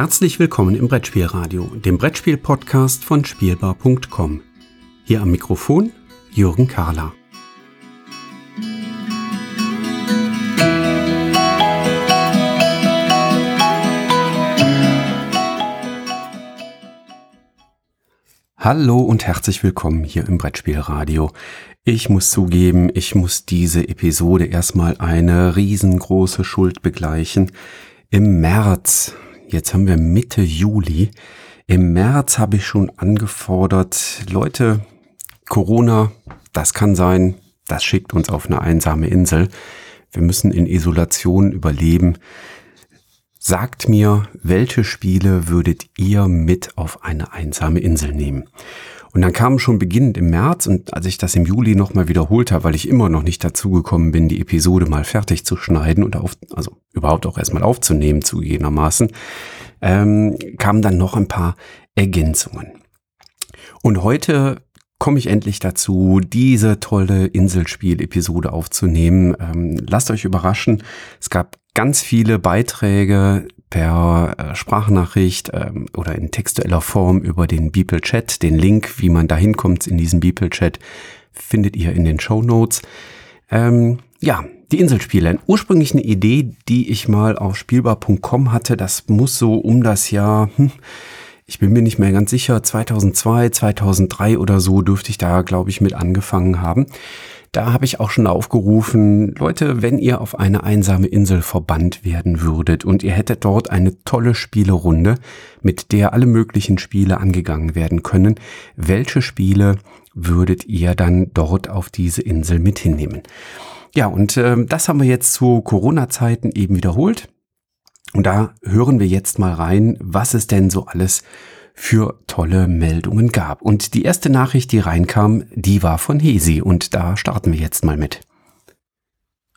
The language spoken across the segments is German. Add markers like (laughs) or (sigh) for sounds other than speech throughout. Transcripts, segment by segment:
Herzlich willkommen im Brettspielradio, dem Brettspiel-Podcast von Spielbar.com. Hier am Mikrofon Jürgen Kahler. Hallo und herzlich willkommen hier im Brettspielradio. Ich muss zugeben, ich muss diese Episode erstmal eine riesengroße Schuld begleichen. Im März Jetzt haben wir Mitte Juli. Im März habe ich schon angefordert, Leute, Corona, das kann sein, das schickt uns auf eine einsame Insel. Wir müssen in Isolation überleben. Sagt mir, welche Spiele würdet ihr mit auf eine einsame Insel nehmen? Und dann kam schon beginnend im März und als ich das im Juli nochmal wiederholt habe, weil ich immer noch nicht dazu gekommen bin, die Episode mal fertig zu schneiden und auf, also überhaupt auch erstmal aufzunehmen, zugegebenermaßen, ähm, kamen dann noch ein paar Ergänzungen. Und heute komme ich endlich dazu, diese tolle Inselspiel-Episode aufzunehmen. Ähm, lasst euch überraschen. Es gab ganz viele Beiträge per äh, Sprachnachricht ähm, oder in textueller Form über den Beeple Chat. Den Link, wie man da hinkommt in diesen Beeple Chat, findet ihr in den Show Notes. Ähm, ja, die Inselspiele. Ursprünglich eine Idee, die ich mal auf spielbar.com hatte. Das muss so um das Jahr, hm, ich bin mir nicht mehr ganz sicher, 2002, 2003 oder so dürfte ich da, glaube ich, mit angefangen haben. Da habe ich auch schon aufgerufen, Leute, wenn ihr auf eine einsame Insel verbannt werden würdet und ihr hättet dort eine tolle Spielerunde, mit der alle möglichen Spiele angegangen werden können, welche Spiele würdet ihr dann dort auf diese Insel mit hinnehmen? Ja, und äh, das haben wir jetzt zu Corona-Zeiten eben wiederholt. Und da hören wir jetzt mal rein, was es denn so alles für tolle Meldungen gab. Und die erste Nachricht, die reinkam, die war von Hesi und da starten wir jetzt mal mit.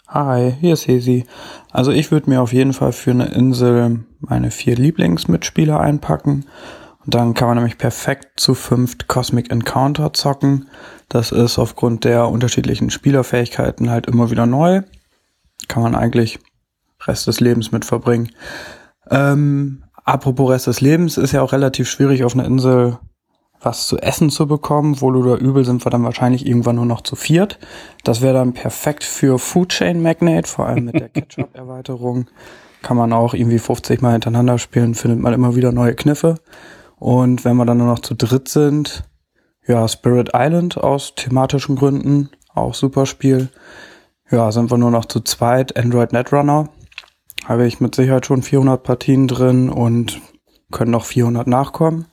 Hi, hier ist Hesi. Also ich würde mir auf jeden Fall für eine Insel meine vier Lieblingsmitspieler einpacken. Und dann kann man nämlich perfekt zu fünft Cosmic Encounter zocken. Das ist aufgrund der unterschiedlichen Spielerfähigkeiten halt immer wieder neu. Kann man eigentlich Rest des Lebens mit verbringen. Ähm, Apropos Rest des Lebens, ist ja auch relativ schwierig auf einer Insel was zu essen zu bekommen. Wohl oder übel sind wir dann wahrscheinlich irgendwann nur noch zu viert. Das wäre dann perfekt für Food Chain Magnate, vor allem mit der (laughs) Ketchup-Erweiterung. Kann man auch irgendwie 50 Mal hintereinander spielen, findet man immer wieder neue Kniffe. Und wenn wir dann nur noch zu dritt sind, ja, Spirit Island aus thematischen Gründen, auch super Spiel. Ja, sind wir nur noch zu zweit, Android Netrunner habe ich mit Sicherheit schon 400 Partien drin und können noch 400 nachkommen.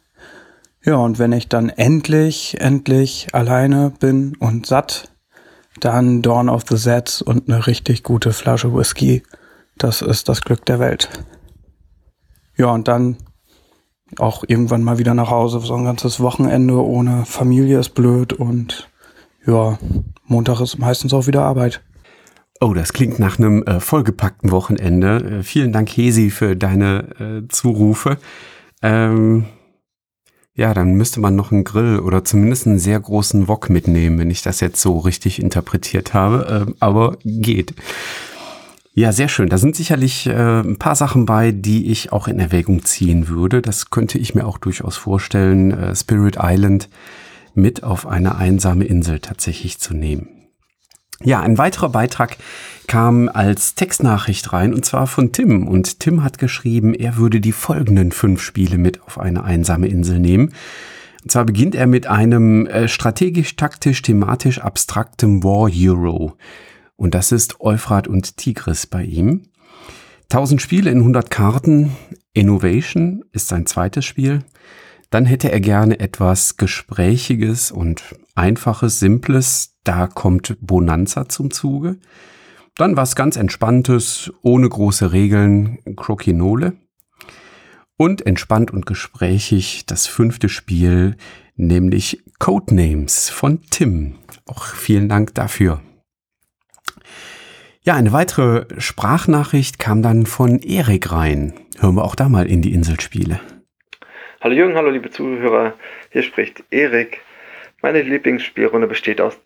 Ja, und wenn ich dann endlich, endlich alleine bin und satt, dann Dawn of the Sets und eine richtig gute Flasche Whisky. Das ist das Glück der Welt. Ja, und dann auch irgendwann mal wieder nach Hause. So ein ganzes Wochenende ohne Familie ist blöd und ja, Montag ist meistens auch wieder Arbeit. Oh, das klingt nach einem äh, vollgepackten Wochenende. Äh, vielen Dank, Hesi, für deine äh, Zurufe. Ähm, ja, dann müsste man noch einen Grill oder zumindest einen sehr großen Wok mitnehmen, wenn ich das jetzt so richtig interpretiert habe. Ähm, aber geht. Ja, sehr schön. Da sind sicherlich äh, ein paar Sachen bei, die ich auch in Erwägung ziehen würde. Das könnte ich mir auch durchaus vorstellen, äh, Spirit Island mit auf eine einsame Insel tatsächlich zu nehmen. Ja, ein weiterer Beitrag kam als Textnachricht rein und zwar von Tim. Und Tim hat geschrieben, er würde die folgenden fünf Spiele mit auf eine einsame Insel nehmen. Und zwar beginnt er mit einem äh, strategisch-taktisch-thematisch abstraktem War Hero. Und das ist Euphrat und Tigris bei ihm. 1000 Spiele in 100 Karten. Innovation ist sein zweites Spiel. Dann hätte er gerne etwas Gesprächiges und Einfaches, Simples. Da kommt Bonanza zum Zuge. Dann was ganz Entspanntes, ohne große Regeln, Crokinole. Und entspannt und gesprächig das fünfte Spiel, nämlich Codenames von Tim. Auch vielen Dank dafür. Ja, eine weitere Sprachnachricht kam dann von Erik rein. Hören wir auch da mal in die Inselspiele. Hallo Jürgen, hallo liebe Zuhörer, hier spricht Erik. Meine Lieblingsspielrunde besteht aus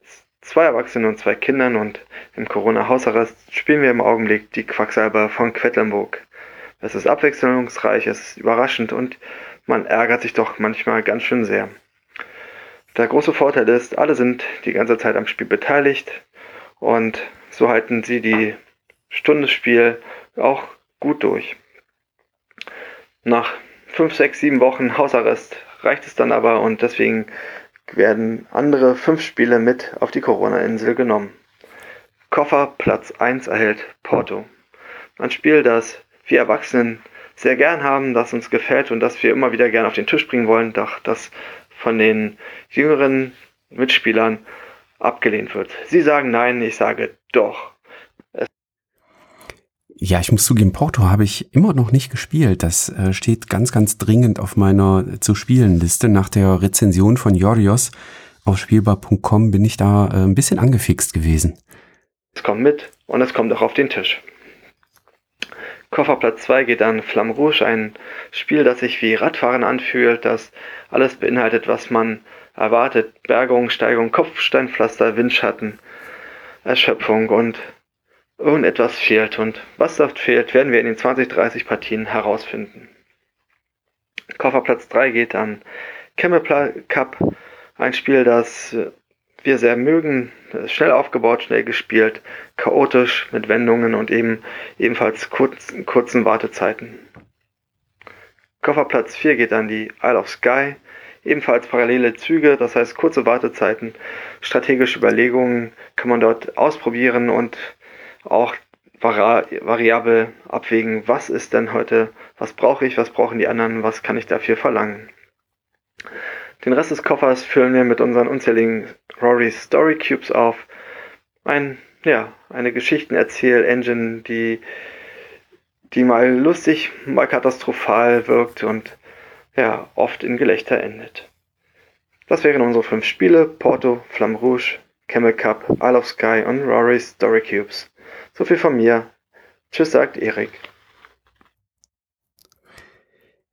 zwei Erwachsenen und zwei Kindern und im Corona-Hausarrest spielen wir im Augenblick die Quacksalber von Quedlinburg. Es ist abwechslungsreich, es ist überraschend und man ärgert sich doch manchmal ganz schön sehr. Der große Vorteil ist, alle sind die ganze Zeit am Spiel beteiligt und so halten sie die Stunde Spiel auch gut durch. Nach 5, 6, 7 Wochen Hausarrest reicht es dann aber und deswegen werden andere 5 Spiele mit auf die Corona-Insel genommen. Koffer Platz 1 erhält Porto. Ein Spiel, das wir Erwachsenen sehr gern haben, das uns gefällt und das wir immer wieder gern auf den Tisch bringen wollen, doch das von den jüngeren Mitspielern abgelehnt wird. Sie sagen nein, ich sage doch. Ja, ich muss zugeben, Porto habe ich immer noch nicht gespielt. Das äh, steht ganz, ganz dringend auf meiner zu spielen Liste. Nach der Rezension von Jorios auf spielbar.com bin ich da äh, ein bisschen angefixt gewesen. Es kommt mit und es kommt auch auf den Tisch. Kofferplatz 2 geht an Flamme Rouge, ein Spiel, das sich wie Radfahren anfühlt, das alles beinhaltet, was man erwartet. Bergung, Steigung, Kopfsteinpflaster, Windschatten, Erschöpfung und irgendetwas fehlt. Und was dort fehlt, werden wir in den 20, 30 Partien herausfinden. Kofferplatz 3 geht an Camel Cup, ein Spiel, das wir sehr mögen. Schnell aufgebaut, schnell gespielt, chaotisch mit Wendungen und eben ebenfalls kurz, kurzen Wartezeiten. Kofferplatz 4 geht an die Isle of Skye. Ebenfalls parallele Züge, das heißt kurze Wartezeiten, strategische Überlegungen kann man dort ausprobieren und auch vari variabel abwägen, was ist denn heute, was brauche ich, was brauchen die anderen, was kann ich dafür verlangen. Den Rest des Koffers füllen wir mit unseren unzähligen Rory Story Cubes auf. Ein, ja, eine Geschichtenerzähl-Engine, die, die mal lustig, mal katastrophal wirkt und ja, oft in Gelächter endet. Das wären unsere fünf Spiele: Porto, Flamme Rouge, Camel Cup, Isle of Sky und Rory's Story Cubes. So viel von mir. Tschüss, sagt Erik.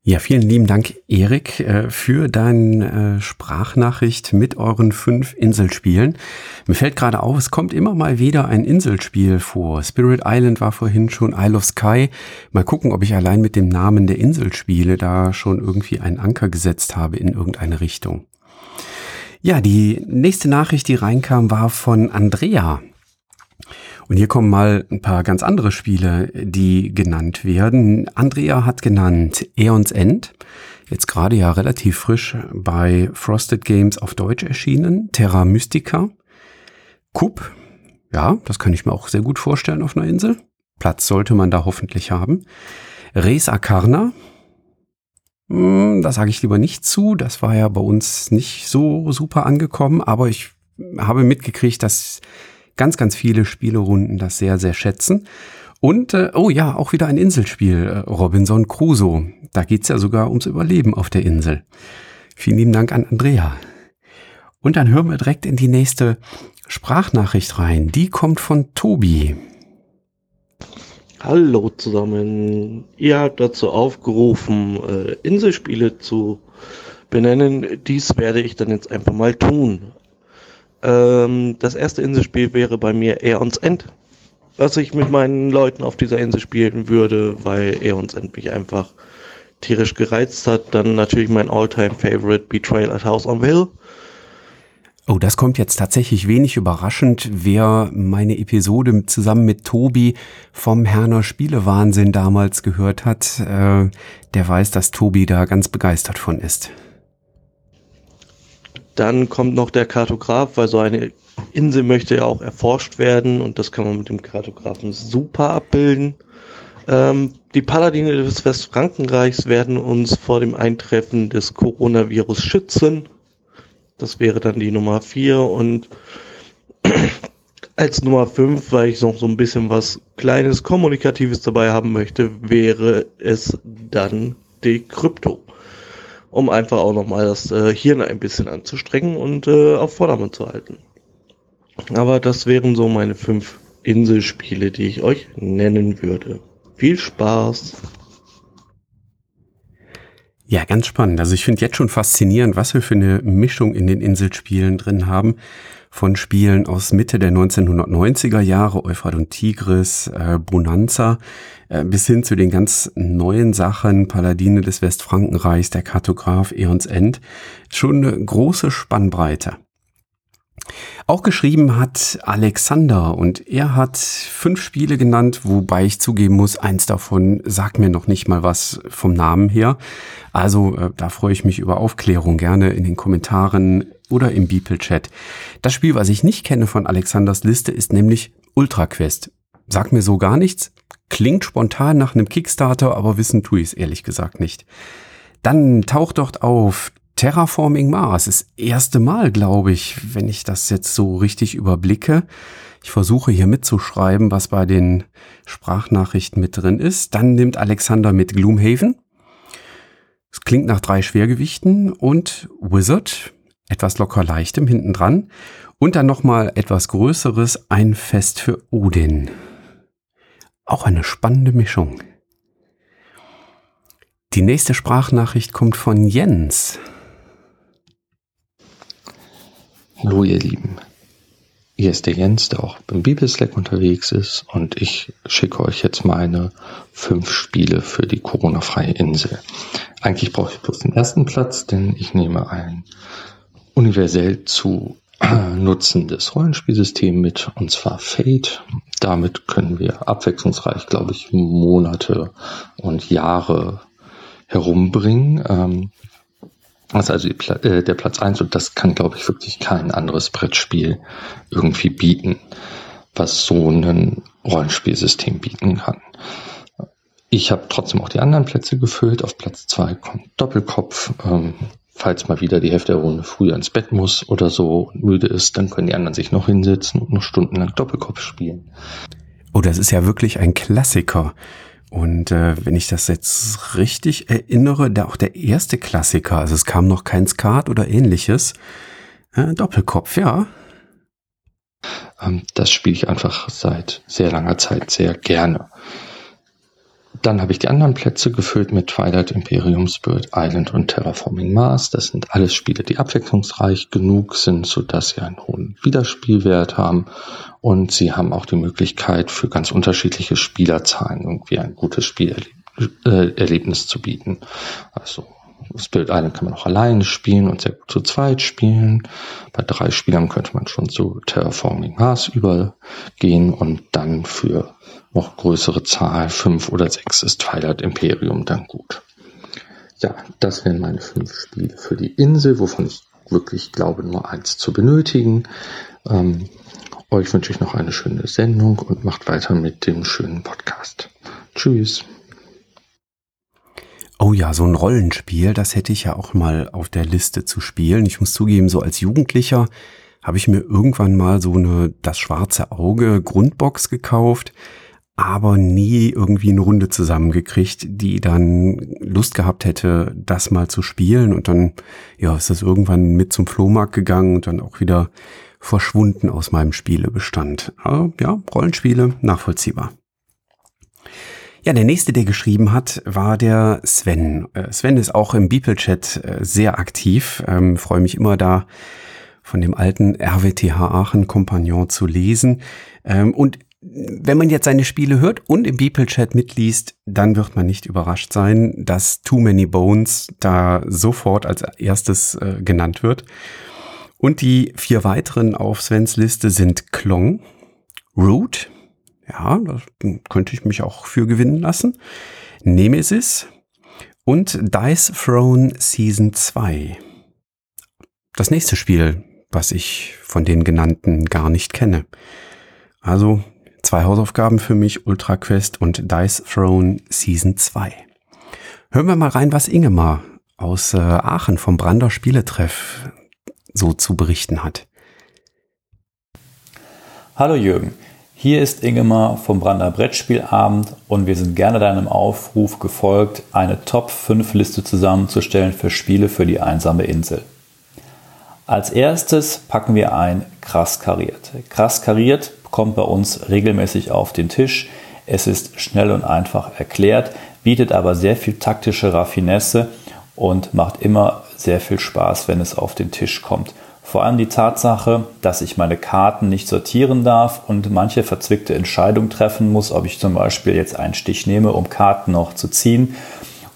Ja, vielen lieben Dank, Erik, äh, für deine äh, Sprachnachricht mit euren fünf Inselspielen. Mir fällt gerade auf, es kommt immer mal wieder ein Inselspiel vor. Spirit Island war vorhin schon Isle of Sky. Mal gucken, ob ich allein mit dem Namen der Inselspiele da schon irgendwie einen Anker gesetzt habe in irgendeine Richtung. Ja, die nächste Nachricht, die reinkam, war von Andrea. Und hier kommen mal ein paar ganz andere Spiele, die genannt werden. Andrea hat genannt Aeons End, jetzt gerade ja relativ frisch bei Frosted Games auf Deutsch erschienen. Terra Mystica. Kup, ja, das kann ich mir auch sehr gut vorstellen auf einer Insel. Platz sollte man da hoffentlich haben. Res Acarna, hm, da sage ich lieber nicht zu. Das war ja bei uns nicht so super angekommen, aber ich habe mitgekriegt, dass ganz, ganz viele Spielerunden das sehr, sehr schätzen. Und, äh, oh ja, auch wieder ein Inselspiel, äh, Robinson Crusoe. Da geht's ja sogar ums Überleben auf der Insel. Vielen lieben Dank an Andrea. Und dann hören wir direkt in die nächste Sprachnachricht rein. Die kommt von Tobi. Hallo zusammen. Ihr habt dazu aufgerufen, äh, Inselspiele zu benennen. Dies werde ich dann jetzt einfach mal tun. Ähm, das erste Inselspiel wäre bei mir Aeons End, was ich mit meinen Leuten auf dieser Insel spielen würde, weil Aeons End mich einfach tierisch gereizt hat. Dann natürlich mein Alltime favorite Betrayal at House on the Hill. Oh, das kommt jetzt tatsächlich wenig überraschend. Wer meine Episode zusammen mit Tobi vom Herner Spielewahnsinn damals gehört hat, äh, der weiß, dass Tobi da ganz begeistert von ist. Dann kommt noch der Kartograf, weil so eine Insel möchte ja auch erforscht werden und das kann man mit dem Kartografen super abbilden. Ähm, die Paladine des Westfrankenreichs werden uns vor dem Eintreffen des Coronavirus schützen. Das wäre dann die Nummer 4 und als Nummer 5, weil ich noch so ein bisschen was Kleines, Kommunikatives dabei haben möchte, wäre es dann die Krypto um einfach auch nochmal das äh, Hirn ein bisschen anzustrengen und äh, auf Vordermann zu halten. Aber das wären so meine fünf Inselspiele, die ich euch nennen würde. Viel Spaß! Ja, ganz spannend. Also ich finde jetzt schon faszinierend, was wir für eine Mischung in den Inselspielen drin haben. Von Spielen aus Mitte der 1990er Jahre, Euphrat und Tigris, äh, Bonanza, äh, bis hin zu den ganz neuen Sachen, Paladine des Westfrankenreichs, der Kartograf, Eons End. Schon eine große Spannbreite. Auch geschrieben hat Alexander und er hat fünf Spiele genannt, wobei ich zugeben muss, eins davon sagt mir noch nicht mal was vom Namen her. Also äh, da freue ich mich über Aufklärung gerne in den Kommentaren oder im Beeple-Chat. Das Spiel, was ich nicht kenne von Alexanders Liste, ist nämlich Ultra Quest. Sagt mir so gar nichts, klingt spontan nach einem Kickstarter, aber wissen tue ich es ehrlich gesagt nicht. Dann taucht dort auf Terraforming Mars. Das erste Mal, glaube ich, wenn ich das jetzt so richtig überblicke. Ich versuche hier mitzuschreiben, was bei den Sprachnachrichten mit drin ist. Dann nimmt Alexander mit Gloomhaven. Es klingt nach drei Schwergewichten und Wizard, etwas locker leichtem hinten dran. Und dann nochmal etwas Größeres, ein Fest für Odin. Auch eine spannende Mischung. Die nächste Sprachnachricht kommt von Jens. Hallo ihr Lieben. Hier ist der Jens, der auch beim Bibelslack unterwegs ist und ich schicke euch jetzt meine fünf Spiele für die Corona-freie Insel. Eigentlich brauche ich bloß den ersten Platz, denn ich nehme ein universell zu nutzendes Rollenspielsystem mit, und zwar Fate. Damit können wir abwechslungsreich, glaube ich, Monate und Jahre herumbringen. Ähm, das ist also die, äh, der Platz eins und das kann, glaube ich, wirklich kein anderes Brettspiel irgendwie bieten, was so ein Rollenspielsystem bieten kann. Ich habe trotzdem auch die anderen Plätze gefüllt. Auf Platz zwei kommt Doppelkopf. Ähm, falls mal wieder die Hälfte der Runde früher ins Bett muss oder so und müde ist, dann können die anderen sich noch hinsetzen und noch stundenlang Doppelkopf spielen. Oh, das ist ja wirklich ein Klassiker. Und äh, wenn ich das jetzt richtig erinnere, der auch der erste Klassiker, also es kam noch kein Skat oder ähnliches. Äh, Doppelkopf, ja. Ähm, das spiele ich einfach seit sehr langer Zeit sehr gerne. Dann habe ich die anderen Plätze gefüllt mit Twilight Imperium, Spirit Island und Terraforming Mars. Das sind alles Spiele, die abwechslungsreich genug sind, sodass sie einen hohen Wiederspielwert haben. Und sie haben auch die Möglichkeit, für ganz unterschiedliche Spielerzahlen irgendwie ein gutes Spielerlebnis zu bieten. Also Spirit Island kann man auch alleine spielen und sehr gut zu zweit spielen. Bei drei Spielern könnte man schon zu Terraforming Mars übergehen und dann für noch größere Zahl, fünf oder sechs, ist Twilight Imperium dann gut. Ja, das wären meine fünf Spiele für die Insel, wovon ich wirklich glaube, nur eins zu benötigen. Ähm, euch wünsche ich noch eine schöne Sendung und macht weiter mit dem schönen Podcast. Tschüss. Oh ja, so ein Rollenspiel, das hätte ich ja auch mal auf der Liste zu spielen. Ich muss zugeben, so als Jugendlicher habe ich mir irgendwann mal so eine Das schwarze Auge Grundbox gekauft aber nie irgendwie eine Runde zusammengekriegt, die dann Lust gehabt hätte, das mal zu spielen. Und dann, ja, ist das irgendwann mit zum Flohmarkt gegangen und dann auch wieder verschwunden aus meinem Spielebestand. Aber ja, Rollenspiele, nachvollziehbar. Ja, der nächste, der geschrieben hat, war der Sven. Äh, Sven ist auch im Beeple-Chat äh, sehr aktiv. Ähm, Freue mich immer da von dem alten RWTH Aachen Kompagnon zu lesen. Ähm, und wenn man jetzt seine Spiele hört und im Beeple-Chat mitliest, dann wird man nicht überrascht sein, dass Too Many Bones da sofort als erstes äh, genannt wird. Und die vier weiteren auf Svens Liste sind Klong, Root, ja, da könnte ich mich auch für gewinnen lassen, Nemesis und Dice Throne Season 2. Das nächste Spiel, was ich von den genannten gar nicht kenne. Also Zwei Hausaufgaben für mich, Ultra Quest und Dice Throne Season 2. Hören wir mal rein, was Ingemar aus äh, Aachen vom Brander Spieletreff so zu berichten hat. Hallo Jürgen, hier ist Ingemar vom Brander Brettspielabend und wir sind gerne deinem Aufruf gefolgt, eine Top 5 Liste zusammenzustellen für Spiele für die einsame Insel. Als erstes packen wir ein Krass kariert. Krass kariert kommt bei uns regelmäßig auf den Tisch. Es ist schnell und einfach erklärt, bietet aber sehr viel taktische Raffinesse und macht immer sehr viel Spaß, wenn es auf den Tisch kommt. Vor allem die Tatsache, dass ich meine Karten nicht sortieren darf und manche verzwickte Entscheidung treffen muss, ob ich zum Beispiel jetzt einen Stich nehme, um Karten noch zu ziehen,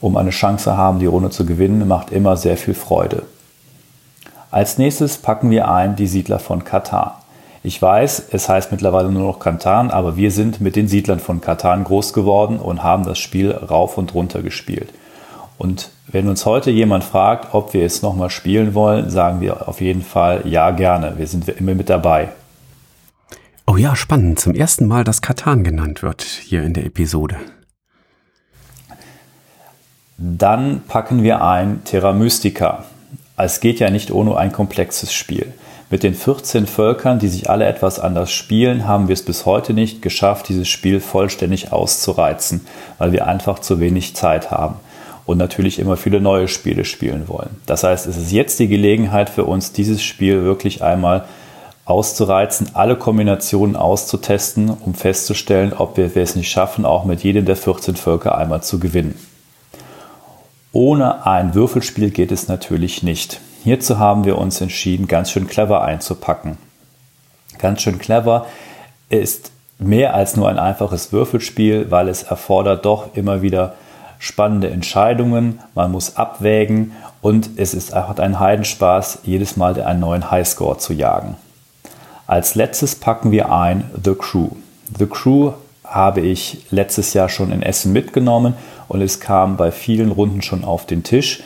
um eine Chance haben, die Runde zu gewinnen, macht immer sehr viel Freude. Als nächstes packen wir ein die Siedler von Katar. Ich weiß, es heißt mittlerweile nur noch Katan, aber wir sind mit den Siedlern von Katan groß geworden und haben das Spiel rauf und runter gespielt. Und wenn uns heute jemand fragt, ob wir es nochmal spielen wollen, sagen wir auf jeden Fall ja gerne. Wir sind immer mit dabei. Oh ja, spannend. Zum ersten Mal, dass Katan genannt wird hier in der Episode. Dann packen wir ein Terra Mystica. Es geht ja nicht ohne ein komplexes Spiel. Mit den 14 Völkern, die sich alle etwas anders spielen, haben wir es bis heute nicht geschafft, dieses Spiel vollständig auszureizen, weil wir einfach zu wenig Zeit haben und natürlich immer viele neue Spiele spielen wollen. Das heißt, es ist jetzt die Gelegenheit für uns, dieses Spiel wirklich einmal auszureizen, alle Kombinationen auszutesten, um festzustellen, ob wir es nicht schaffen, auch mit jedem der 14 Völker einmal zu gewinnen. Ohne ein Würfelspiel geht es natürlich nicht. Hierzu haben wir uns entschieden, ganz schön clever einzupacken. Ganz schön clever ist mehr als nur ein einfaches Würfelspiel, weil es erfordert doch immer wieder spannende Entscheidungen, man muss abwägen und es ist einfach ein Heidenspaß, jedes Mal einen neuen Highscore zu jagen. Als letztes packen wir ein The Crew. The Crew habe ich letztes Jahr schon in Essen mitgenommen und es kam bei vielen Runden schon auf den Tisch.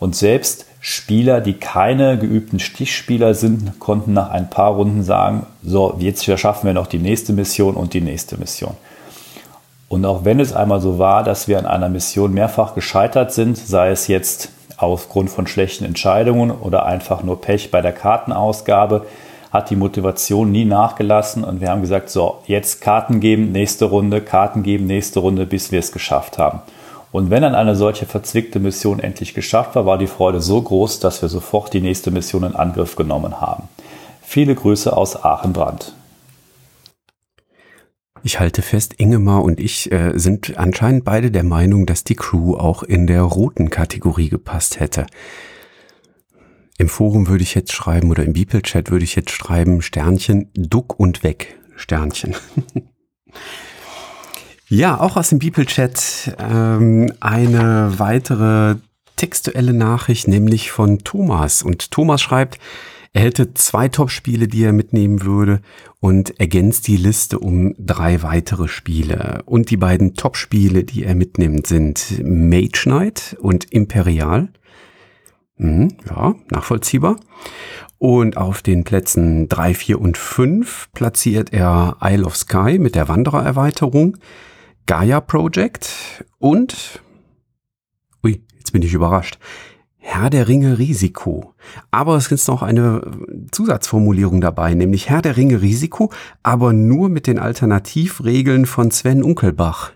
Und selbst Spieler, die keine geübten Stichspieler sind, konnten nach ein paar Runden sagen, so, jetzt schaffen wir noch die nächste Mission und die nächste Mission. Und auch wenn es einmal so war, dass wir an einer Mission mehrfach gescheitert sind, sei es jetzt aufgrund von schlechten Entscheidungen oder einfach nur Pech bei der Kartenausgabe, hat die Motivation nie nachgelassen und wir haben gesagt, so, jetzt Karten geben, nächste Runde, Karten geben, nächste Runde, bis wir es geschafft haben. Und wenn dann eine solche verzwickte Mission endlich geschafft war, war die Freude so groß, dass wir sofort die nächste Mission in Angriff genommen haben. Viele Grüße aus Aachenbrand. Ich halte fest, Ingemar und ich äh, sind anscheinend beide der Meinung, dass die Crew auch in der roten Kategorie gepasst hätte. Im Forum würde ich jetzt schreiben oder im Beeple-Chat würde ich jetzt schreiben Sternchen, Duck und weg, Sternchen. (laughs) Ja, auch aus dem Bibelchat ähm, eine weitere textuelle Nachricht, nämlich von Thomas. Und Thomas schreibt, er hätte zwei Top-Spiele, die er mitnehmen würde und ergänzt die Liste um drei weitere Spiele. Und die beiden Top-Spiele, die er mitnimmt, sind Mage Knight und Imperial. Mhm, ja, nachvollziehbar. Und auf den Plätzen drei, vier und fünf platziert er Isle of Sky mit der Wanderererweiterung. Gaia Project und, ui, jetzt bin ich überrascht, Herr der Ringe Risiko. Aber es ist noch eine Zusatzformulierung dabei, nämlich Herr der Ringe Risiko, aber nur mit den Alternativregeln von Sven Unkelbach.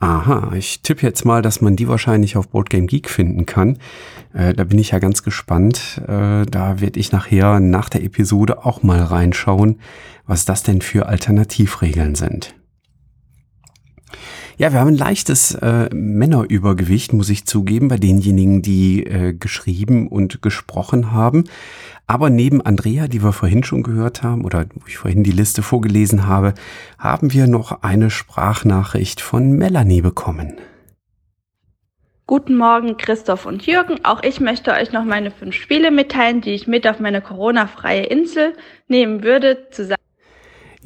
Aha, ich tippe jetzt mal, dass man die wahrscheinlich auf Boardgame Geek finden kann. Äh, da bin ich ja ganz gespannt. Äh, da werde ich nachher nach der Episode auch mal reinschauen, was das denn für Alternativregeln sind. Ja, wir haben ein leichtes äh, Männerübergewicht, muss ich zugeben, bei denjenigen, die äh, geschrieben und gesprochen haben. Aber neben Andrea, die wir vorhin schon gehört haben, oder wo ich vorhin die Liste vorgelesen habe, haben wir noch eine Sprachnachricht von Melanie bekommen. Guten Morgen, Christoph und Jürgen. Auch ich möchte euch noch meine fünf Spiele mitteilen, die ich mit auf meine Corona-freie Insel nehmen würde. Zusammen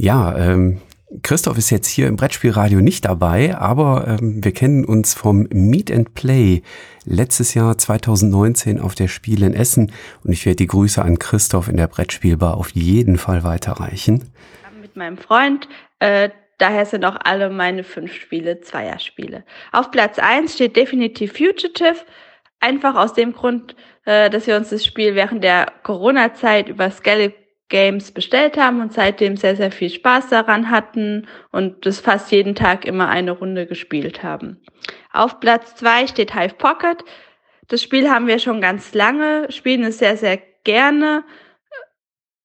ja, ähm, Christoph ist jetzt hier im Brettspielradio nicht dabei, aber ähm, wir kennen uns vom Meet and Play letztes Jahr 2019 auf der Spiel in Essen und ich werde die Grüße an Christoph in der Brettspielbar auf jeden Fall weiterreichen. Mit meinem Freund, äh, daher sind auch alle meine fünf Spiele Zweierspiele. Auf Platz eins steht definitiv Fugitive, einfach aus dem Grund, äh, dass wir uns das Spiel während der Corona-Zeit über Skellig Games bestellt haben und seitdem sehr, sehr viel Spaß daran hatten und das fast jeden Tag immer eine Runde gespielt haben. Auf Platz zwei steht Hive Pocket. Das Spiel haben wir schon ganz lange, spielen es sehr, sehr gerne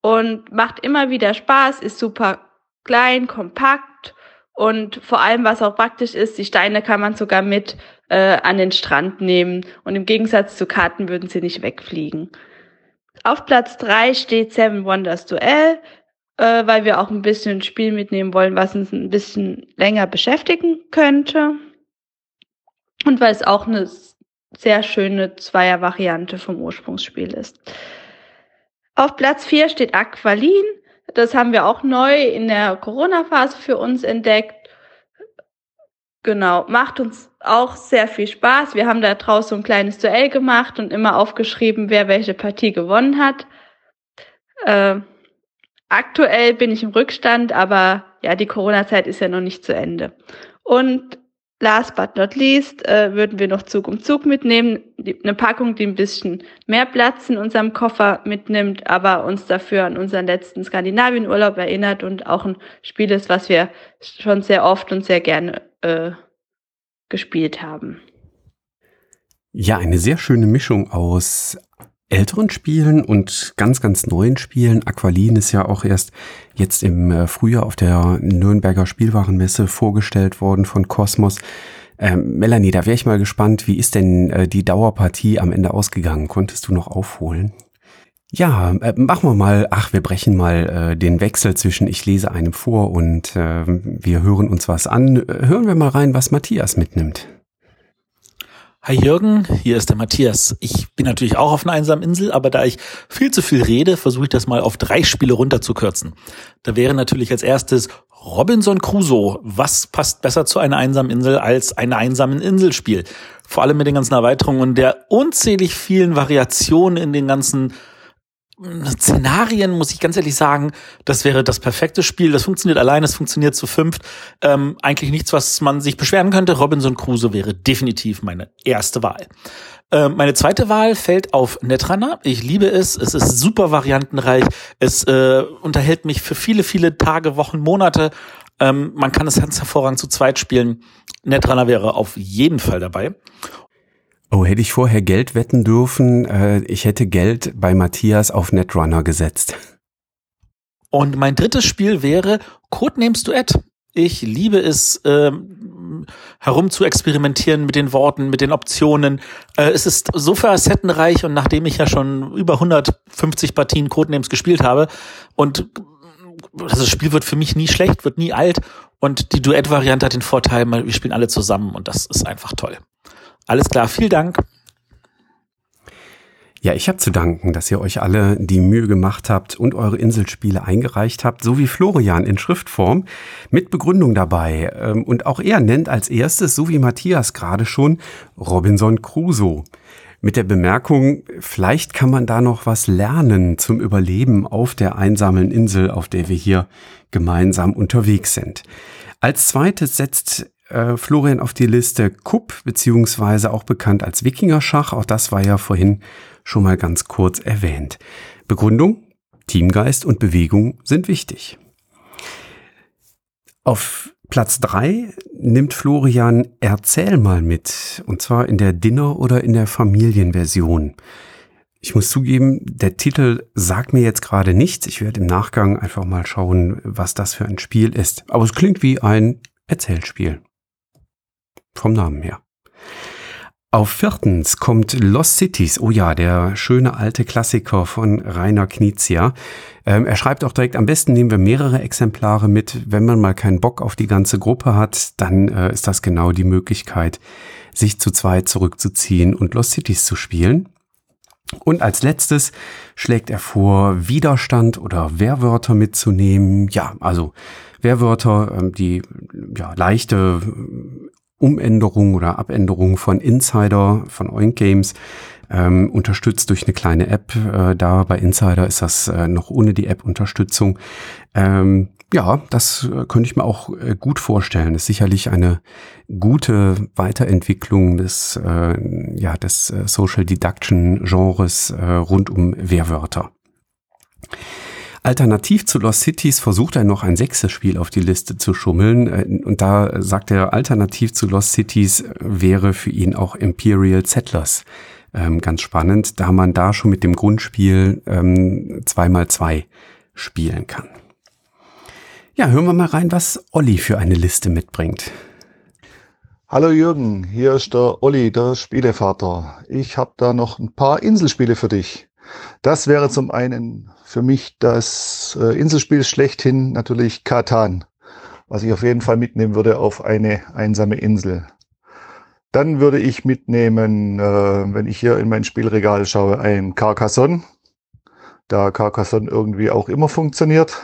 und macht immer wieder Spaß, ist super klein, kompakt und vor allem, was auch praktisch ist, die Steine kann man sogar mit äh, an den Strand nehmen. Und im Gegensatz zu Karten würden sie nicht wegfliegen. Auf Platz drei steht Seven Wonders Duell, äh, weil wir auch ein bisschen Spiel mitnehmen wollen, was uns ein bisschen länger beschäftigen könnte. Und weil es auch eine sehr schöne Zweier-Variante vom Ursprungsspiel ist. Auf Platz vier steht Aqualin. Das haben wir auch neu in der Corona-Phase für uns entdeckt. Genau, macht uns auch sehr viel Spaß. Wir haben da draußen ein kleines Duell gemacht und immer aufgeschrieben, wer welche Partie gewonnen hat. Äh, aktuell bin ich im Rückstand, aber ja, die Corona-Zeit ist ja noch nicht zu Ende. Und last but not least äh, würden wir noch Zug um Zug mitnehmen. Die, eine Packung, die ein bisschen mehr Platz in unserem Koffer mitnimmt, aber uns dafür an unseren letzten Skandinavien-Urlaub erinnert und auch ein Spiel ist, was wir schon sehr oft und sehr gerne äh, gespielt haben. Ja, eine sehr schöne Mischung aus älteren Spielen und ganz, ganz neuen Spielen. Aqualin ist ja auch erst jetzt im äh, Frühjahr auf der Nürnberger Spielwarenmesse vorgestellt worden von Cosmos. Ähm, Melanie, da wäre ich mal gespannt, wie ist denn äh, die Dauerpartie am Ende ausgegangen? Konntest du noch aufholen? Ja, äh, machen wir mal, ach, wir brechen mal äh, den Wechsel zwischen ich lese einem vor und äh, wir hören uns was an. Hören wir mal rein, was Matthias mitnimmt. Hi Jürgen, hier ist der Matthias. Ich bin natürlich auch auf einer einsamen Insel, aber da ich viel zu viel rede, versuche ich das mal auf drei Spiele runterzukürzen. Da wäre natürlich als erstes Robinson Crusoe. Was passt besser zu einer einsamen Insel als ein einsamen Inselspiel? Vor allem mit den ganzen Erweiterungen und der unzählig vielen Variationen in den ganzen Szenarien, muss ich ganz ehrlich sagen, das wäre das perfekte Spiel. Das funktioniert allein, es funktioniert zu fünft. Ähm, eigentlich nichts, was man sich beschweren könnte. Robinson Crusoe wäre definitiv meine erste Wahl. Ähm, meine zweite Wahl fällt auf Netrunner. Ich liebe es. Es ist super variantenreich. Es äh, unterhält mich für viele, viele Tage, Wochen, Monate. Ähm, man kann es ganz hervorragend zu zweit spielen. Netrunner wäre auf jeden Fall dabei. Oh, hätte ich vorher Geld wetten dürfen, äh, ich hätte Geld bei Matthias auf Netrunner gesetzt. Und mein drittes Spiel wäre Codenames Duett. Ich liebe es, ähm, herum zu experimentieren mit den Worten, mit den Optionen. Äh, es ist so facettenreich und nachdem ich ja schon über 150 Partien Codenames gespielt habe und das Spiel wird für mich nie schlecht, wird nie alt und die Duett-Variante hat den Vorteil, wir spielen alle zusammen und das ist einfach toll. Alles klar, vielen Dank. Ja, ich habe zu danken, dass ihr euch alle die Mühe gemacht habt und eure Inselspiele eingereicht habt, so wie Florian in Schriftform mit Begründung dabei. Ähm, und auch er nennt als erstes, so wie Matthias gerade schon, Robinson Crusoe. Mit der Bemerkung, vielleicht kann man da noch was lernen zum Überleben auf der einsamen Insel, auf der wir hier gemeinsam unterwegs sind. Als zweites setzt äh, Florian auf die Liste Kupp, beziehungsweise auch bekannt als Wikingerschach. Auch das war ja vorhin schon mal ganz kurz erwähnt. Begründung, Teamgeist und Bewegung sind wichtig. Auf Platz drei nimmt Florian Erzähl mal mit, und zwar in der Dinner- oder in der Familienversion. Ich muss zugeben, der Titel sagt mir jetzt gerade nichts. Ich werde im Nachgang einfach mal schauen, was das für ein Spiel ist. Aber es klingt wie ein Erzählspiel. Vom Namen her. Auf viertens kommt Lost Cities. Oh ja, der schöne alte Klassiker von Rainer Knizia. Ähm, er schreibt auch direkt, am besten nehmen wir mehrere Exemplare mit. Wenn man mal keinen Bock auf die ganze Gruppe hat, dann äh, ist das genau die Möglichkeit, sich zu zweit zurückzuziehen und Lost Cities zu spielen. Und als letztes schlägt er vor, Widerstand oder Wehrwörter mitzunehmen. Ja, also Wehrwörter, ähm, die ja, leichte Umänderung oder Abänderung von Insider, von Oink Games, ähm, unterstützt durch eine kleine App. Äh, da bei Insider ist das äh, noch ohne die App-Unterstützung. Ähm, ja, das äh, könnte ich mir auch äh, gut vorstellen. ist sicherlich eine gute Weiterentwicklung des, äh, ja, des äh, Social Deduction Genres äh, rund um Wehrwörter. Alternativ zu Lost Cities versucht er noch ein sechstes Spiel auf die Liste zu schummeln. Äh, und da sagt er, alternativ zu Lost Cities wäre für ihn auch Imperial Settlers ähm, ganz spannend, da man da schon mit dem Grundspiel ähm, 2x2 spielen kann. Ja, hören wir mal rein, was Olli für eine Liste mitbringt. Hallo Jürgen, hier ist der Olli, der Spielevater. Ich habe da noch ein paar Inselspiele für dich. Das wäre zum einen für mich das äh, Inselspiel schlechthin natürlich Katan, was ich auf jeden Fall mitnehmen würde auf eine einsame Insel. Dann würde ich mitnehmen, äh, wenn ich hier in mein Spielregal schaue, ein Carcassonne, da Carcassonne irgendwie auch immer funktioniert.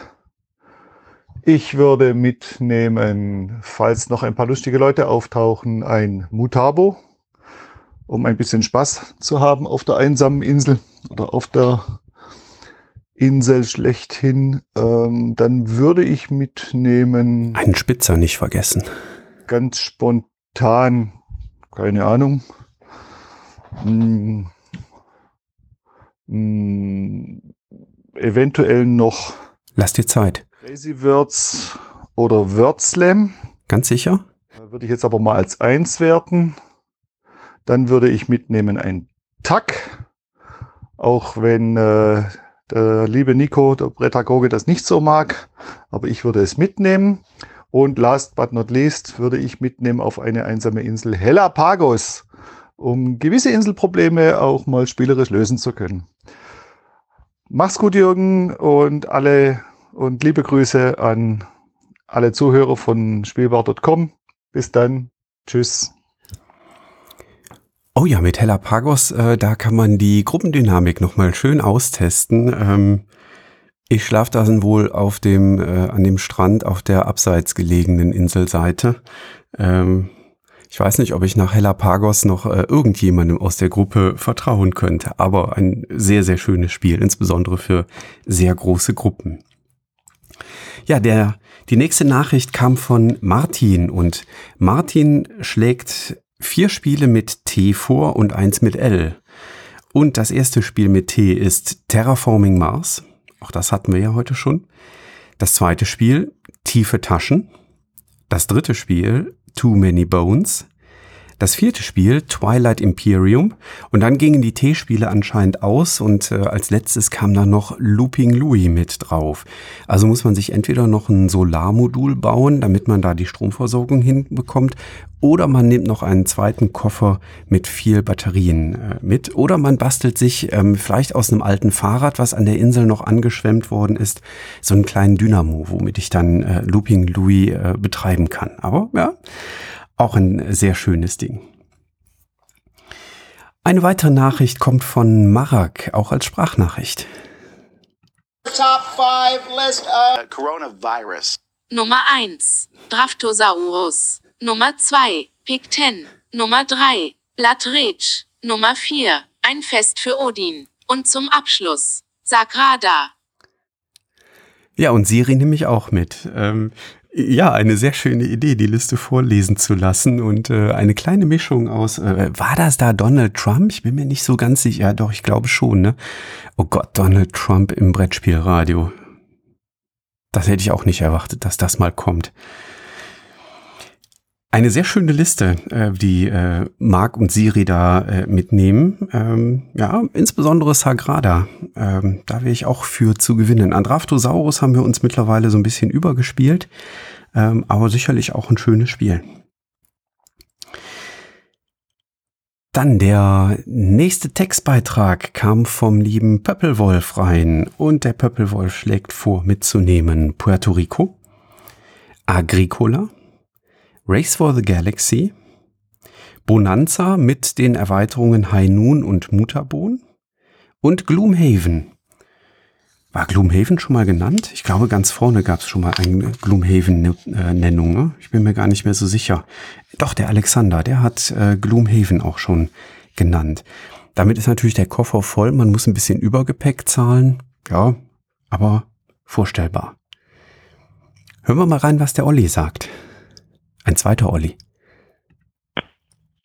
Ich würde mitnehmen, falls noch ein paar lustige Leute auftauchen, ein Mutabo, um ein bisschen Spaß zu haben auf der einsamen Insel oder auf der Insel schlechthin. Ähm, dann würde ich mitnehmen. Einen Spitzer nicht vergessen. Ganz spontan, keine Ahnung. Hm, hm, eventuell noch. Lass dir Zeit. Crazy Words oder Wordslam. Ganz sicher? Würde ich jetzt aber mal als eins werten. Dann würde ich mitnehmen ein Tack. Auch wenn äh, der liebe Nico, der Prädagoge, das nicht so mag. Aber ich würde es mitnehmen. Und last but not least würde ich mitnehmen auf eine einsame Insel Hellapagos, um gewisse Inselprobleme auch mal spielerisch lösen zu können. Mach's gut, Jürgen, und alle und liebe Grüße an alle Zuhörer von Spielbar.com. Bis dann. Tschüss. Oh ja, mit Hellapagos, äh, da kann man die Gruppendynamik nochmal schön austesten. Ähm, ich schlafe da wohl auf dem, äh, an dem Strand auf der abseits gelegenen Inselseite. Ähm, ich weiß nicht, ob ich nach Hellapagos noch äh, irgendjemandem aus der Gruppe vertrauen könnte, aber ein sehr, sehr schönes Spiel, insbesondere für sehr große Gruppen. Ja, der, die nächste Nachricht kam von Martin und Martin schlägt vier Spiele mit T vor und eins mit L. Und das erste Spiel mit T ist Terraforming Mars. Auch das hatten wir ja heute schon. Das zweite Spiel Tiefe Taschen. Das dritte Spiel Too Many Bones. Das vierte Spiel, Twilight Imperium. Und dann gingen die T-Spiele anscheinend aus und äh, als letztes kam dann noch Looping Louis mit drauf. Also muss man sich entweder noch ein Solarmodul bauen, damit man da die Stromversorgung hinbekommt, oder man nimmt noch einen zweiten Koffer mit viel Batterien äh, mit, oder man bastelt sich ähm, vielleicht aus einem alten Fahrrad, was an der Insel noch angeschwemmt worden ist, so einen kleinen Dynamo, womit ich dann äh, Looping Louis äh, betreiben kann. Aber ja, auch ein sehr schönes Ding. Eine weitere Nachricht kommt von Marak, auch als Sprachnachricht. Top five list of coronavirus. Nummer 1. Draftosaurus. Nummer 2. Picten. Nummer 3. Blattreach. Nummer 4. Ein Fest für Odin. Und zum Abschluss. Sagrada. Ja, und Siri nehme ich auch mit. Ähm, ja, eine sehr schöne Idee, die Liste vorlesen zu lassen und äh, eine kleine Mischung aus, äh, war das da Donald Trump? Ich bin mir nicht so ganz sicher, doch, ich glaube schon, ne? Oh Gott, Donald Trump im Brettspielradio. Das hätte ich auch nicht erwartet, dass das mal kommt. Eine sehr schöne Liste, äh, die äh, Marc und Siri da äh, mitnehmen. Ähm, ja, insbesondere Sagrada. Ähm, da wäre ich auch für zu gewinnen. Andraftosaurus haben wir uns mittlerweile so ein bisschen übergespielt, ähm, aber sicherlich auch ein schönes Spiel. Dann der nächste Textbeitrag kam vom lieben Pöppelwolf rein und der Pöppelwolf schlägt vor mitzunehmen Puerto Rico, Agricola, Race for the Galaxy, Bonanza mit den Erweiterungen High Noon und Mutabon und Gloomhaven. War Gloomhaven schon mal genannt? Ich glaube, ganz vorne gab es schon mal eine Gloomhaven-Nennung. Ne? Ich bin mir gar nicht mehr so sicher. Doch, der Alexander, der hat äh, Gloomhaven auch schon genannt. Damit ist natürlich der Koffer voll. Man muss ein bisschen Übergepäck zahlen. Ja, aber vorstellbar. Hören wir mal rein, was der Olli sagt. Ein zweiter Olli.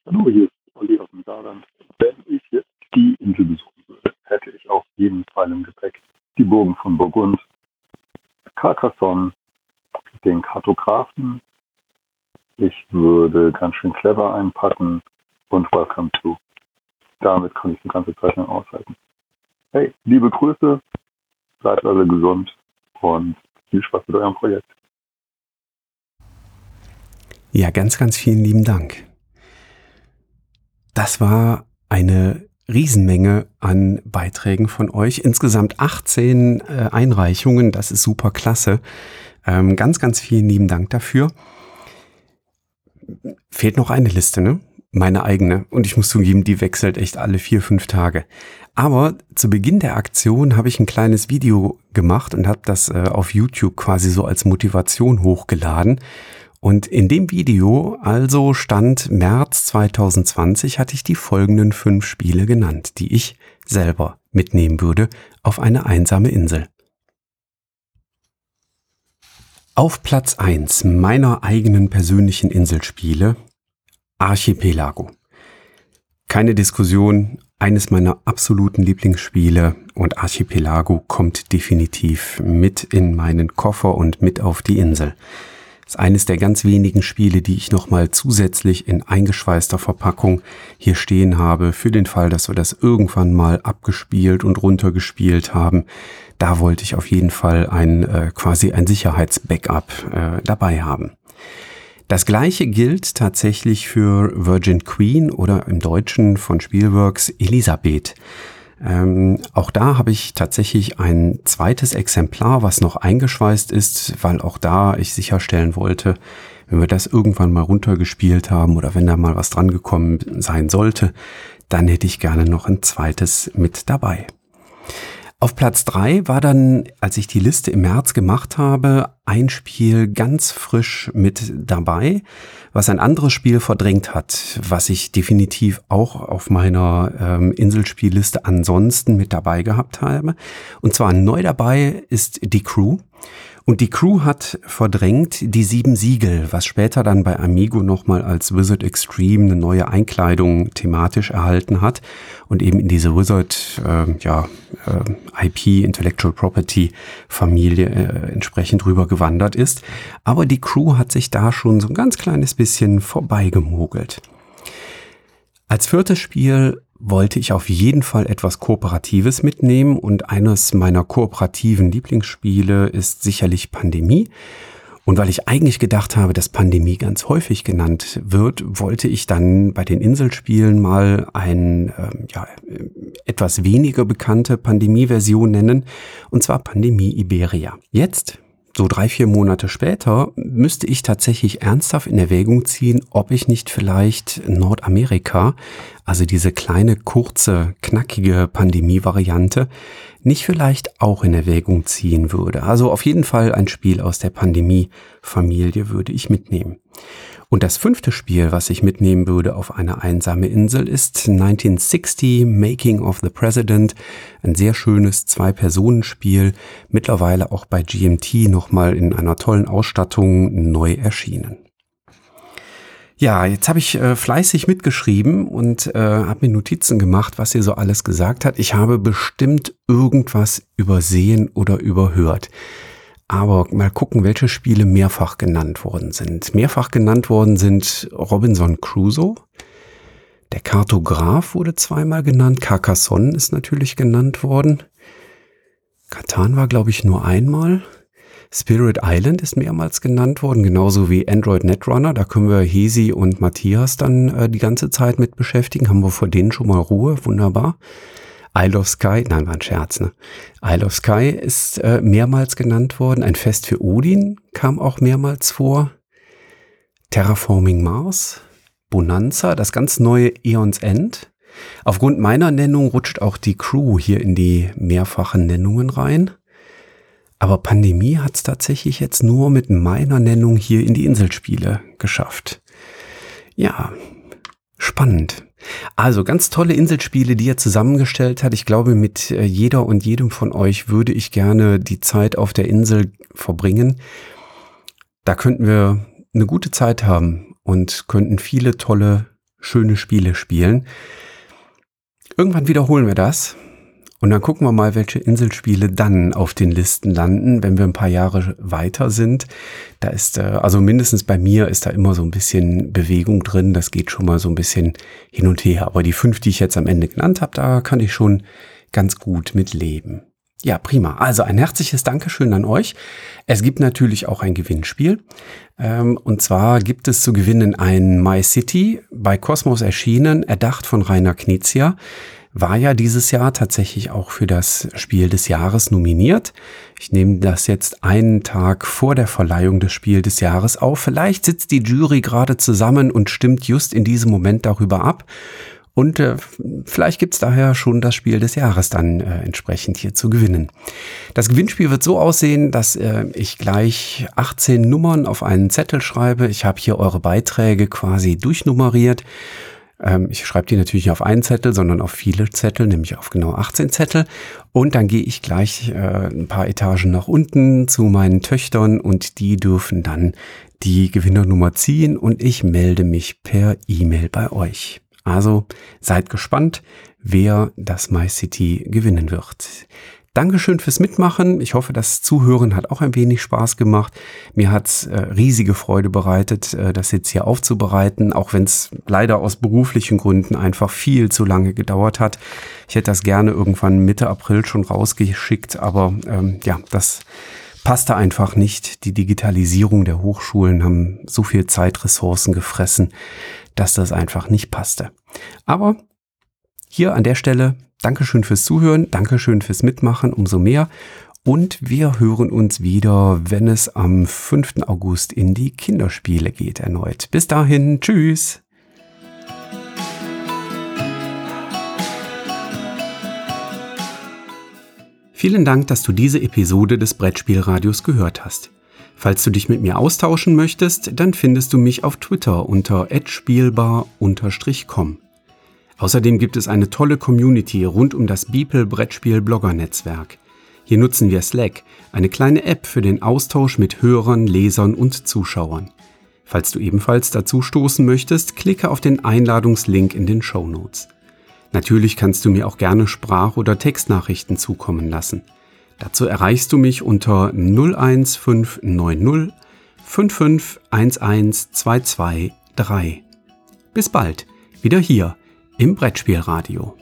Hallo, hier ist Olli aus dem Saarland. Wenn ich jetzt die Insel besuchen würde, hätte ich auf jeden Fall im Gepäck die Burgen von Burgund, Carcassonne, den Kartografen. Ich würde ganz schön clever einpacken und Welcome to. Damit kann ich die ganze Zeit lang aushalten. Hey, liebe Grüße, bleibt alle gesund und viel Spaß mit eurem Projekt. Ja, ganz, ganz vielen lieben Dank. Das war eine Riesenmenge an Beiträgen von euch. Insgesamt 18 äh, Einreichungen. Das ist super klasse. Ähm, ganz, ganz vielen lieben Dank dafür. Fehlt noch eine Liste, ne? Meine eigene. Und ich muss zugeben, die wechselt echt alle vier, fünf Tage. Aber zu Beginn der Aktion habe ich ein kleines Video gemacht und habe das äh, auf YouTube quasi so als Motivation hochgeladen. Und in dem Video, also stand März 2020, hatte ich die folgenden fünf Spiele genannt, die ich selber mitnehmen würde auf eine einsame Insel. Auf Platz eins meiner eigenen persönlichen Inselspiele Archipelago. Keine Diskussion, eines meiner absoluten Lieblingsspiele und Archipelago kommt definitiv mit in meinen Koffer und mit auf die Insel. Ist eines der ganz wenigen Spiele, die ich nochmal zusätzlich in eingeschweißter Verpackung hier stehen habe, für den Fall, dass wir das irgendwann mal abgespielt und runtergespielt haben da wollte ich auf jeden Fall ein äh, quasi ein Sicherheitsbackup äh, dabei haben. Das gleiche gilt tatsächlich für Virgin Queen oder im Deutschen von Spielworks Elisabeth. Ähm, auch da habe ich tatsächlich ein zweites Exemplar, was noch eingeschweißt ist, weil auch da ich sicherstellen wollte, wenn wir das irgendwann mal runtergespielt haben oder wenn da mal was dran gekommen sein sollte, dann hätte ich gerne noch ein zweites mit dabei. Auf Platz drei war dann, als ich die Liste im März gemacht habe, ein Spiel ganz frisch mit dabei, was ein anderes Spiel verdrängt hat, was ich definitiv auch auf meiner ähm, Inselspielliste ansonsten mit dabei gehabt habe. Und zwar neu dabei ist die Crew. Und die Crew hat verdrängt die sieben Siegel, was später dann bei Amigo nochmal als Wizard Extreme eine neue Einkleidung thematisch erhalten hat und eben in diese Wizard äh, ja, äh, IP, Intellectual Property Familie äh, entsprechend rüber gewandert ist. Aber die Crew hat sich da schon so ein ganz kleines bisschen vorbeigemogelt. Als viertes Spiel wollte ich auf jeden Fall etwas Kooperatives mitnehmen und eines meiner kooperativen Lieblingsspiele ist sicherlich Pandemie. Und weil ich eigentlich gedacht habe, dass Pandemie ganz häufig genannt wird, wollte ich dann bei den Inselspielen mal ein äh, ja, etwas weniger bekannte Pandemie-Version nennen, und zwar Pandemie Iberia. Jetzt so drei, vier Monate später müsste ich tatsächlich ernsthaft in Erwägung ziehen, ob ich nicht vielleicht Nordamerika, also diese kleine, kurze, knackige Pandemie-Variante, nicht vielleicht auch in Erwägung ziehen würde. Also auf jeden Fall ein Spiel aus der Pandemie-Familie würde ich mitnehmen. Und das fünfte Spiel, was ich mitnehmen würde auf eine einsame Insel, ist 1960 Making of the President. Ein sehr schönes Zwei-Personen-Spiel, mittlerweile auch bei GMT nochmal in einer tollen Ausstattung neu erschienen. Ja, jetzt habe ich äh, fleißig mitgeschrieben und äh, habe mir Notizen gemacht, was ihr so alles gesagt hat. Ich habe bestimmt irgendwas übersehen oder überhört. Aber mal gucken, welche Spiele mehrfach genannt worden sind. Mehrfach genannt worden sind Robinson Crusoe. Der Kartograf wurde zweimal genannt. Carcassonne ist natürlich genannt worden. Katan war, glaube ich, nur einmal. Spirit Island ist mehrmals genannt worden, genauso wie Android Netrunner. Da können wir Hesi und Matthias dann äh, die ganze Zeit mit beschäftigen. Haben wir vor denen schon mal Ruhe. Wunderbar. Isle of Sky, nein, war ein Scherz, ne? Isle of Sky ist äh, mehrmals genannt worden. Ein Fest für Odin kam auch mehrmals vor. Terraforming Mars, Bonanza, das ganz neue Eons End. Aufgrund meiner Nennung rutscht auch die Crew hier in die mehrfachen Nennungen rein. Aber Pandemie hat es tatsächlich jetzt nur mit meiner Nennung hier in die Inselspiele geschafft. Ja, spannend. Also ganz tolle Inselspiele, die er zusammengestellt hat. Ich glaube, mit äh, jeder und jedem von euch würde ich gerne die Zeit auf der Insel verbringen. Da könnten wir eine gute Zeit haben und könnten viele tolle, schöne Spiele spielen. Irgendwann wiederholen wir das. Und dann gucken wir mal, welche Inselspiele dann auf den Listen landen, wenn wir ein paar Jahre weiter sind. Da ist, äh, also mindestens bei mir ist da immer so ein bisschen Bewegung drin. Das geht schon mal so ein bisschen hin und her. Aber die fünf, die ich jetzt am Ende genannt habe, da kann ich schon ganz gut mit leben. Ja, prima. Also ein herzliches Dankeschön an euch. Es gibt natürlich auch ein Gewinnspiel. Ähm, und zwar gibt es zu gewinnen ein My City bei Cosmos erschienen, erdacht von Rainer Knizia. War ja dieses Jahr tatsächlich auch für das Spiel des Jahres nominiert. Ich nehme das jetzt einen Tag vor der Verleihung des Spiel des Jahres auf. Vielleicht sitzt die Jury gerade zusammen und stimmt just in diesem Moment darüber ab. Und äh, vielleicht gibt's daher schon das Spiel des Jahres dann äh, entsprechend hier zu gewinnen. Das Gewinnspiel wird so aussehen, dass äh, ich gleich 18 Nummern auf einen Zettel schreibe. Ich habe hier eure Beiträge quasi durchnummeriert. Ähm, ich schreibe die natürlich nicht auf einen Zettel, sondern auf viele Zettel, nämlich auf genau 18 Zettel. Und dann gehe ich gleich äh, ein paar Etagen nach unten zu meinen Töchtern und die dürfen dann die Gewinnernummer ziehen und ich melde mich per E-Mail bei euch. Also seid gespannt, wer das MyCity gewinnen wird. Dankeschön fürs Mitmachen. Ich hoffe, das Zuhören hat auch ein wenig Spaß gemacht. Mir hat's äh, riesige Freude bereitet, äh, das jetzt hier aufzubereiten, auch wenn es leider aus beruflichen Gründen einfach viel zu lange gedauert hat. Ich hätte das gerne irgendwann Mitte April schon rausgeschickt, aber ähm, ja, das passte einfach nicht. Die Digitalisierung der Hochschulen haben so viel Zeitressourcen gefressen, dass das einfach nicht passte. Aber hier an der Stelle Dankeschön fürs Zuhören, Dankeschön fürs Mitmachen, umso mehr. Und wir hören uns wieder, wenn es am 5. August in die Kinderspiele geht erneut. Bis dahin, tschüss. Vielen Dank, dass du diese Episode des Brettspielradios gehört hast. Falls du dich mit mir austauschen möchtest, dann findest du mich auf Twitter unter @spielbar_com. Außerdem gibt es eine tolle Community rund um das Beeple Brettspiel Blogger Netzwerk. Hier nutzen wir Slack, eine kleine App für den Austausch mit Hörern, Lesern und Zuschauern. Falls du ebenfalls dazu stoßen möchtest, klicke auf den Einladungslink in den Show Notes. Natürlich kannst du mir auch gerne Sprach- oder Textnachrichten zukommen lassen. Dazu erreichst du mich unter 01590 5511223. Bis bald, wieder hier im Brettspielradio.